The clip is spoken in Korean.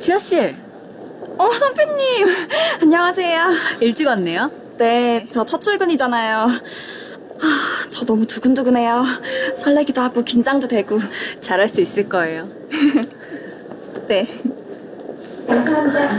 지아씨, 어, 선배님! 안녕하세요. 일찍 왔네요. 네, 저 첫 출근이잖아요. 아, 저 너무 두근두근해요. 설레기도 하고, 긴장도 되고. 잘할 수 있을 거예요. 네. 감사합니다.